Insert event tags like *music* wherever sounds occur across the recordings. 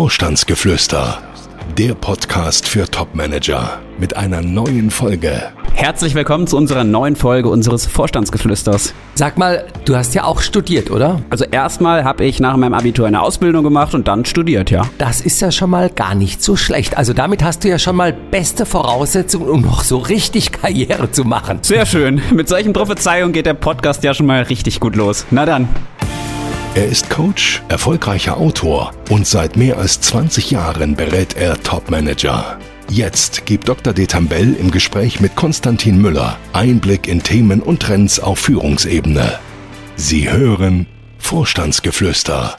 Vorstandsgeflüster, der Podcast für Topmanager mit einer neuen Folge. Herzlich willkommen zu unserer neuen Folge unseres Vorstandsgeflüsters. Sag mal, du hast ja auch studiert, oder? Also erstmal habe ich nach meinem Abitur eine Ausbildung gemacht und dann studiert, ja. Das ist ja schon mal gar nicht so schlecht. Also damit hast du ja schon mal beste Voraussetzungen, um noch so richtig Karriere zu machen. Sehr schön. Mit solchen Prophezeiungen geht der Podcast ja schon mal richtig gut los. Na dann. Er ist Coach, erfolgreicher Autor und seit mehr als 20 Jahren berät er Topmanager. Jetzt gibt Dr. Detambell im Gespräch mit Konstantin Müller Einblick in Themen und Trends auf Führungsebene. Sie hören Vorstandsgeflüster.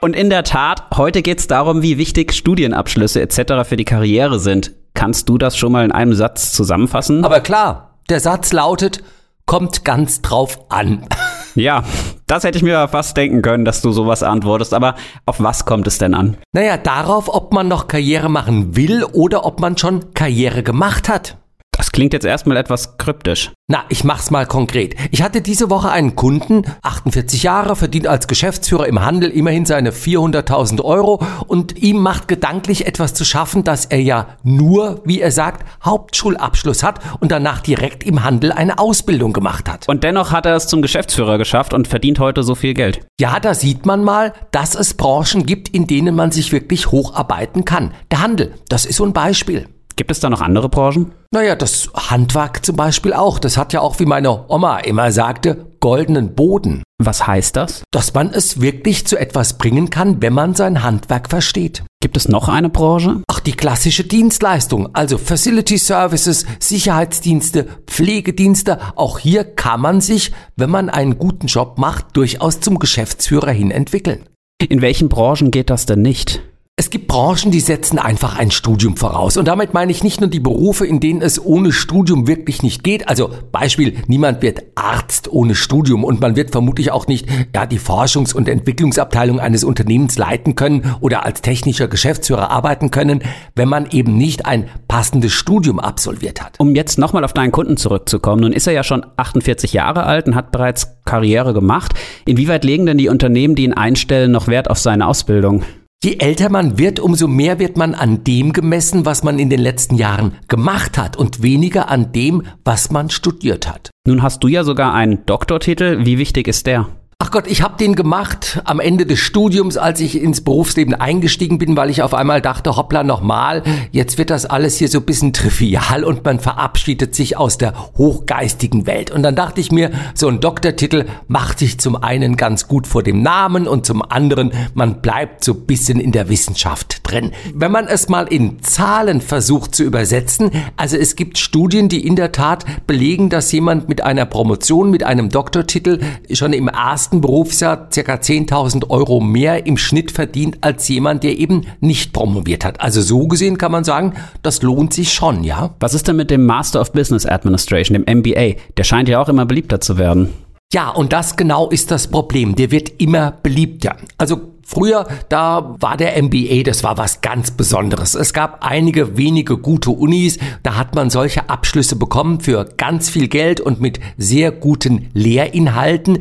Und in der Tat, heute geht es darum, wie wichtig Studienabschlüsse etc. für die Karriere sind. Kannst du das schon mal in einem Satz zusammenfassen? Aber klar, der Satz lautet, kommt ganz drauf an. *laughs* Ja, das hätte ich mir fast denken können, dass du sowas antwortest. Aber auf was kommt es denn an? Naja, darauf, ob man noch Karriere machen will oder ob man schon Karriere gemacht hat. Das klingt jetzt erstmal etwas kryptisch. Na, ich mach's mal konkret. Ich hatte diese Woche einen Kunden, 48 Jahre, verdient als Geschäftsführer im Handel immerhin seine 400.000 Euro und ihm macht gedanklich etwas zu schaffen, dass er ja nur, wie er sagt, Hauptschulabschluss hat und danach direkt im Handel eine Ausbildung gemacht hat. Und dennoch hat er es zum Geschäftsführer geschafft und verdient heute so viel Geld. Ja, da sieht man mal, dass es Branchen gibt, in denen man sich wirklich hocharbeiten kann. Der Handel, das ist so ein Beispiel. Gibt es da noch andere Branchen? Naja, das Handwerk zum Beispiel auch. Das hat ja auch, wie meine Oma immer sagte, goldenen Boden. Was heißt das? Dass man es wirklich zu etwas bringen kann, wenn man sein Handwerk versteht. Gibt es noch eine Branche? Ach, die klassische Dienstleistung, also Facility Services, Sicherheitsdienste, Pflegedienste. Auch hier kann man sich, wenn man einen guten Job macht, durchaus zum Geschäftsführer hin entwickeln. In welchen Branchen geht das denn nicht? Es gibt Branchen, die setzen einfach ein Studium voraus. Und damit meine ich nicht nur die Berufe, in denen es ohne Studium wirklich nicht geht. Also Beispiel, niemand wird Arzt ohne Studium und man wird vermutlich auch nicht ja, die Forschungs- und Entwicklungsabteilung eines Unternehmens leiten können oder als technischer Geschäftsführer arbeiten können, wenn man eben nicht ein passendes Studium absolviert hat. Um jetzt nochmal auf deinen Kunden zurückzukommen, nun ist er ja schon 48 Jahre alt und hat bereits Karriere gemacht. Inwieweit legen denn die Unternehmen, die ihn einstellen, noch Wert auf seine Ausbildung? Je älter man wird, umso mehr wird man an dem gemessen, was man in den letzten Jahren gemacht hat und weniger an dem, was man studiert hat. Nun hast du ja sogar einen Doktortitel. Wie wichtig ist der? Ach Gott, ich habe den gemacht am Ende des Studiums, als ich ins Berufsleben eingestiegen bin, weil ich auf einmal dachte, hoppla nochmal, jetzt wird das alles hier so ein bisschen trivial und man verabschiedet sich aus der hochgeistigen Welt. Und dann dachte ich mir, so ein Doktortitel macht sich zum einen ganz gut vor dem Namen und zum anderen, man bleibt so ein bisschen in der Wissenschaft drin. Wenn man es mal in Zahlen versucht zu übersetzen, also es gibt Studien, die in der Tat belegen, dass jemand mit einer Promotion, mit einem Doktortitel schon im ersten ersten Berufsjahr ca. 10.000 Euro mehr im Schnitt verdient als jemand, der eben nicht promoviert hat. Also so gesehen kann man sagen, das lohnt sich schon, ja. Was ist denn mit dem Master of Business Administration, dem MBA? Der scheint ja auch immer beliebter zu werden. Ja, und das genau ist das Problem. Der wird immer beliebter. Also Früher, da war der MBA, das war was ganz Besonderes. Es gab einige wenige gute Unis, da hat man solche Abschlüsse bekommen für ganz viel Geld und mit sehr guten Lehrinhalten.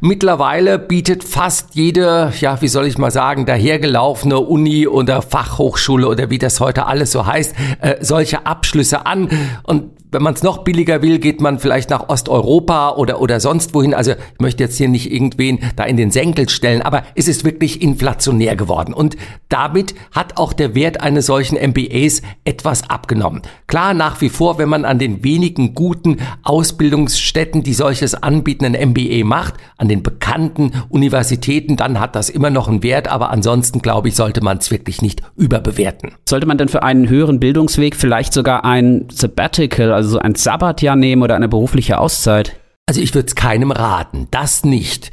Mittlerweile bietet fast jede, ja, wie soll ich mal sagen, dahergelaufene Uni oder Fachhochschule oder wie das heute alles so heißt, äh, solche Abschlüsse an. Und wenn man es noch billiger will, geht man vielleicht nach Osteuropa oder, oder sonst wohin. Also ich möchte jetzt hier nicht irgendwen da in den Senkel stellen, aber es ist wirklich inflationär geworden. Und damit hat auch der Wert eines solchen MBAs etwas abgenommen. Klar, nach wie vor, wenn man an den wenigen guten Ausbildungsstätten, die solches anbieten, ein MBA macht, an den bekannten Universitäten, dann hat das immer noch einen Wert. Aber ansonsten, glaube ich, sollte man es wirklich nicht überbewerten. Sollte man denn für einen höheren Bildungsweg vielleicht sogar ein Sabbatical, also so ein Sabbatjahr nehmen oder eine berufliche Auszeit? Also ich würde es keinem raten, das nicht.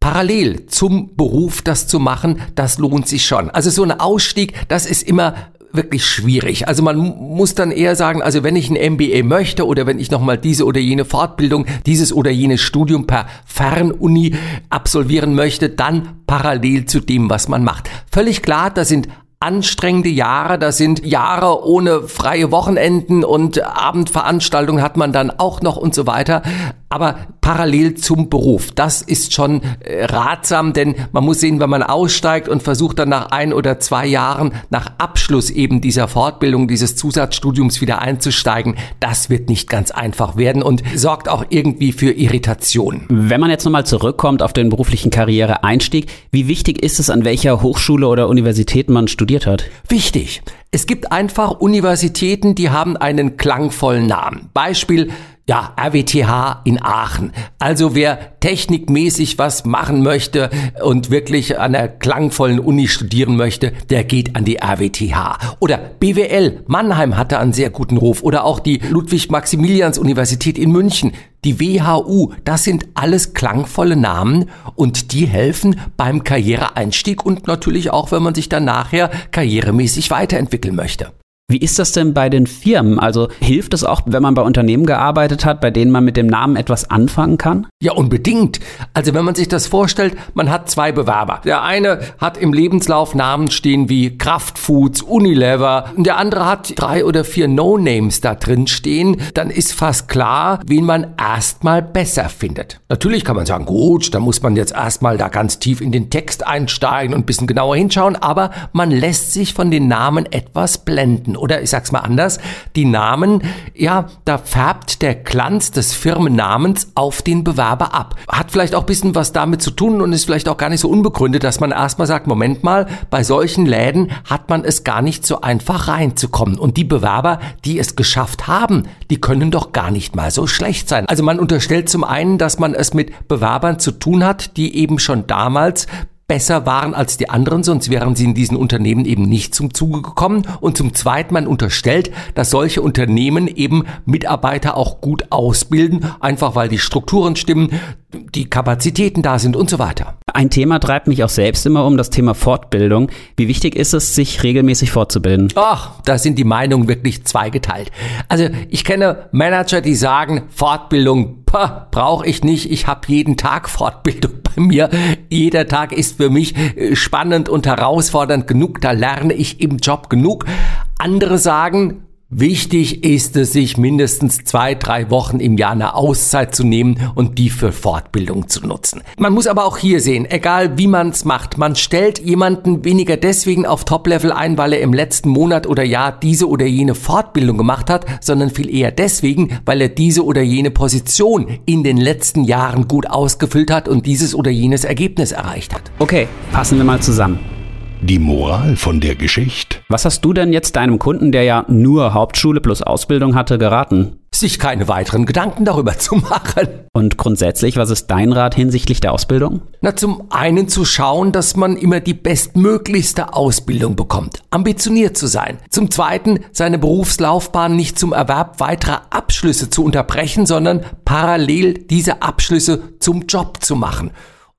Parallel zum Beruf das zu machen, das lohnt sich schon. Also so ein Ausstieg, das ist immer wirklich schwierig. Also man muss dann eher sagen, also wenn ich ein MBA möchte oder wenn ich nochmal diese oder jene Fortbildung, dieses oder jenes Studium per Fernuni absolvieren möchte, dann parallel zu dem, was man macht. Völlig klar, da sind anstrengende Jahre. Das sind Jahre ohne freie Wochenenden und Abendveranstaltungen hat man dann auch noch und so weiter. Aber parallel zum Beruf. Das ist schon äh, ratsam, denn man muss sehen, wenn man aussteigt und versucht dann nach ein oder zwei Jahren nach Abschluss eben dieser Fortbildung, dieses Zusatzstudiums wieder einzusteigen, das wird nicht ganz einfach werden und sorgt auch irgendwie für Irritation. Wenn man jetzt nochmal zurückkommt auf den beruflichen Karriereeinstieg, wie wichtig ist es, an welcher Hochschule oder Universität man studiert hat? Wichtig. Es gibt einfach Universitäten, die haben einen klangvollen Namen. Beispiel ja, RWTH in Aachen. Also wer technikmäßig was machen möchte und wirklich an der klangvollen Uni studieren möchte, der geht an die RWTH. Oder BWL, Mannheim hatte einen sehr guten Ruf. Oder auch die Ludwig-Maximilians-Universität in München, die WHU. Das sind alles klangvolle Namen und die helfen beim Karriereeinstieg und natürlich auch, wenn man sich dann nachher karrieremäßig weiterentwickeln möchte. Wie ist das denn bei den Firmen? Also hilft es auch, wenn man bei Unternehmen gearbeitet hat, bei denen man mit dem Namen etwas anfangen kann? Ja, unbedingt. Also wenn man sich das vorstellt, man hat zwei Bewerber. Der eine hat im Lebenslauf Namen stehen wie Kraftfoods, Unilever und der andere hat drei oder vier No-Names da drin stehen, dann ist fast klar, wen man erstmal besser findet. Natürlich kann man sagen, gut, da muss man jetzt erstmal da ganz tief in den Text einsteigen und ein bisschen genauer hinschauen, aber man lässt sich von den Namen etwas blenden oder ich sag's mal anders, die Namen, ja, da färbt der Glanz des Firmennamens auf den Bewerber ab. Hat vielleicht auch bisschen was damit zu tun und ist vielleicht auch gar nicht so unbegründet, dass man erstmal sagt, Moment mal, bei solchen Läden hat man es gar nicht so einfach reinzukommen. Und die Bewerber, die es geschafft haben, die können doch gar nicht mal so schlecht sein. Also man unterstellt zum einen, dass man es mit Bewerbern zu tun hat, die eben schon damals besser waren als die anderen, sonst wären sie in diesen Unternehmen eben nicht zum Zuge gekommen. Und zum Zweiten, man unterstellt, dass solche Unternehmen eben Mitarbeiter auch gut ausbilden, einfach weil die Strukturen stimmen, die Kapazitäten da sind und so weiter. Ein Thema treibt mich auch selbst immer um, das Thema Fortbildung. Wie wichtig ist es, sich regelmäßig fortzubilden? Ach, da sind die Meinungen wirklich zweigeteilt. Also ich kenne Manager, die sagen, Fortbildung brauche ich nicht, ich habe jeden Tag Fortbildung bei mir. Jeder Tag ist für mich äh, spannend und herausfordernd genug, da lerne ich im Job genug. Andere sagen, Wichtig ist es, sich mindestens zwei, drei Wochen im Jahr eine Auszeit zu nehmen und die für Fortbildung zu nutzen. Man muss aber auch hier sehen, egal wie man es macht, man stellt jemanden weniger deswegen auf Top-Level ein, weil er im letzten Monat oder Jahr diese oder jene Fortbildung gemacht hat, sondern viel eher deswegen, weil er diese oder jene Position in den letzten Jahren gut ausgefüllt hat und dieses oder jenes Ergebnis erreicht hat. Okay, passen wir mal zusammen. Die Moral von der Geschichte. Was hast du denn jetzt deinem Kunden, der ja nur Hauptschule plus Ausbildung hatte, geraten? Sich keine weiteren Gedanken darüber zu machen. Und grundsätzlich, was ist dein Rat hinsichtlich der Ausbildung? Na, zum einen zu schauen, dass man immer die bestmöglichste Ausbildung bekommt, ambitioniert zu sein. Zum zweiten, seine Berufslaufbahn nicht zum Erwerb weiterer Abschlüsse zu unterbrechen, sondern parallel diese Abschlüsse zum Job zu machen.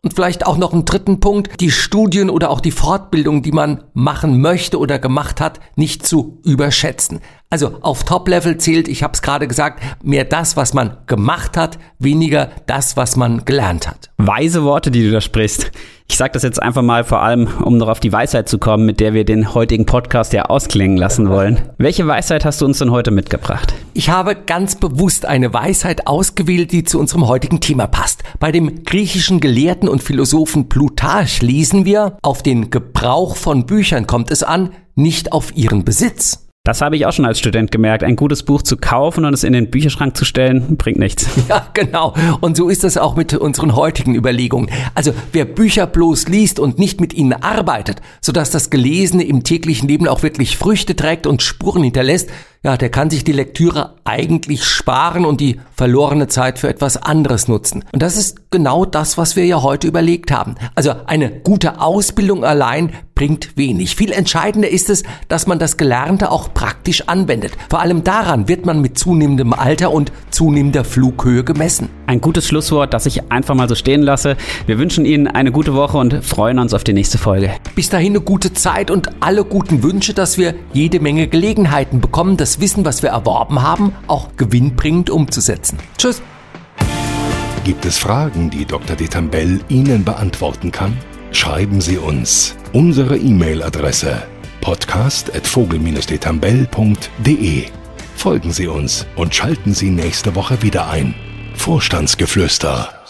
Und vielleicht auch noch einen dritten Punkt, die Studien oder auch die Fortbildung, die man machen möchte oder gemacht hat, nicht zu überschätzen. Also auf Top-Level zählt, ich habe es gerade gesagt, mehr das, was man gemacht hat, weniger das, was man gelernt hat. Weise Worte, die du da sprichst. Ich sage das jetzt einfach mal vor allem, um noch auf die Weisheit zu kommen, mit der wir den heutigen Podcast ja ausklingen lassen wollen. Welche Weisheit hast du uns denn heute mitgebracht? Ich habe ganz bewusst eine Weisheit ausgewählt, die zu unserem heutigen Thema passt. Bei dem griechischen Gelehrten und Philosophen Plutarch lesen wir, auf den Gebrauch von Büchern kommt es an, nicht auf ihren Besitz. Das habe ich auch schon als Student gemerkt. Ein gutes Buch zu kaufen und es in den Bücherschrank zu stellen, bringt nichts. *laughs* Ja, genau. Und so ist das auch mit unseren heutigen Überlegungen. Also wer Bücher bloß liest und nicht mit ihnen arbeitet, sodass das Gelesene im täglichen Leben auch wirklich Früchte trägt und Spuren hinterlässt, ja, der kann sich die Lektüre eigentlich sparen und die verlorene Zeit für etwas anderes nutzen. Und das ist genau das, was wir ja heute überlegt haben. Also eine gute Ausbildung allein bringt wenig. Viel entscheidender ist es, dass man das Gelernte auch praktisch anwendet. Vor allem daran wird man mit zunehmendem Alter und zunehmender Flughöhe gemessen. Ein gutes Schlusswort, das ich einfach mal so stehen lasse. Wir wünschen Ihnen eine gute Woche und freuen uns auf die nächste Folge. Bis dahin eine gute Zeit und alle guten Wünsche, dass wir jede Menge Gelegenheiten bekommen, das Wissen, was wir erworben haben, auch gewinnbringend umzusetzen. Tschüss. Gibt es Fragen, die Dr. Detambell Ihnen beantworten kann? Schreiben Sie uns. Unsere E-Mail-Adresse podcast.vogel-detambell.de Folgen Sie uns und schalten Sie nächste Woche wieder ein. Vorstandsgeflüster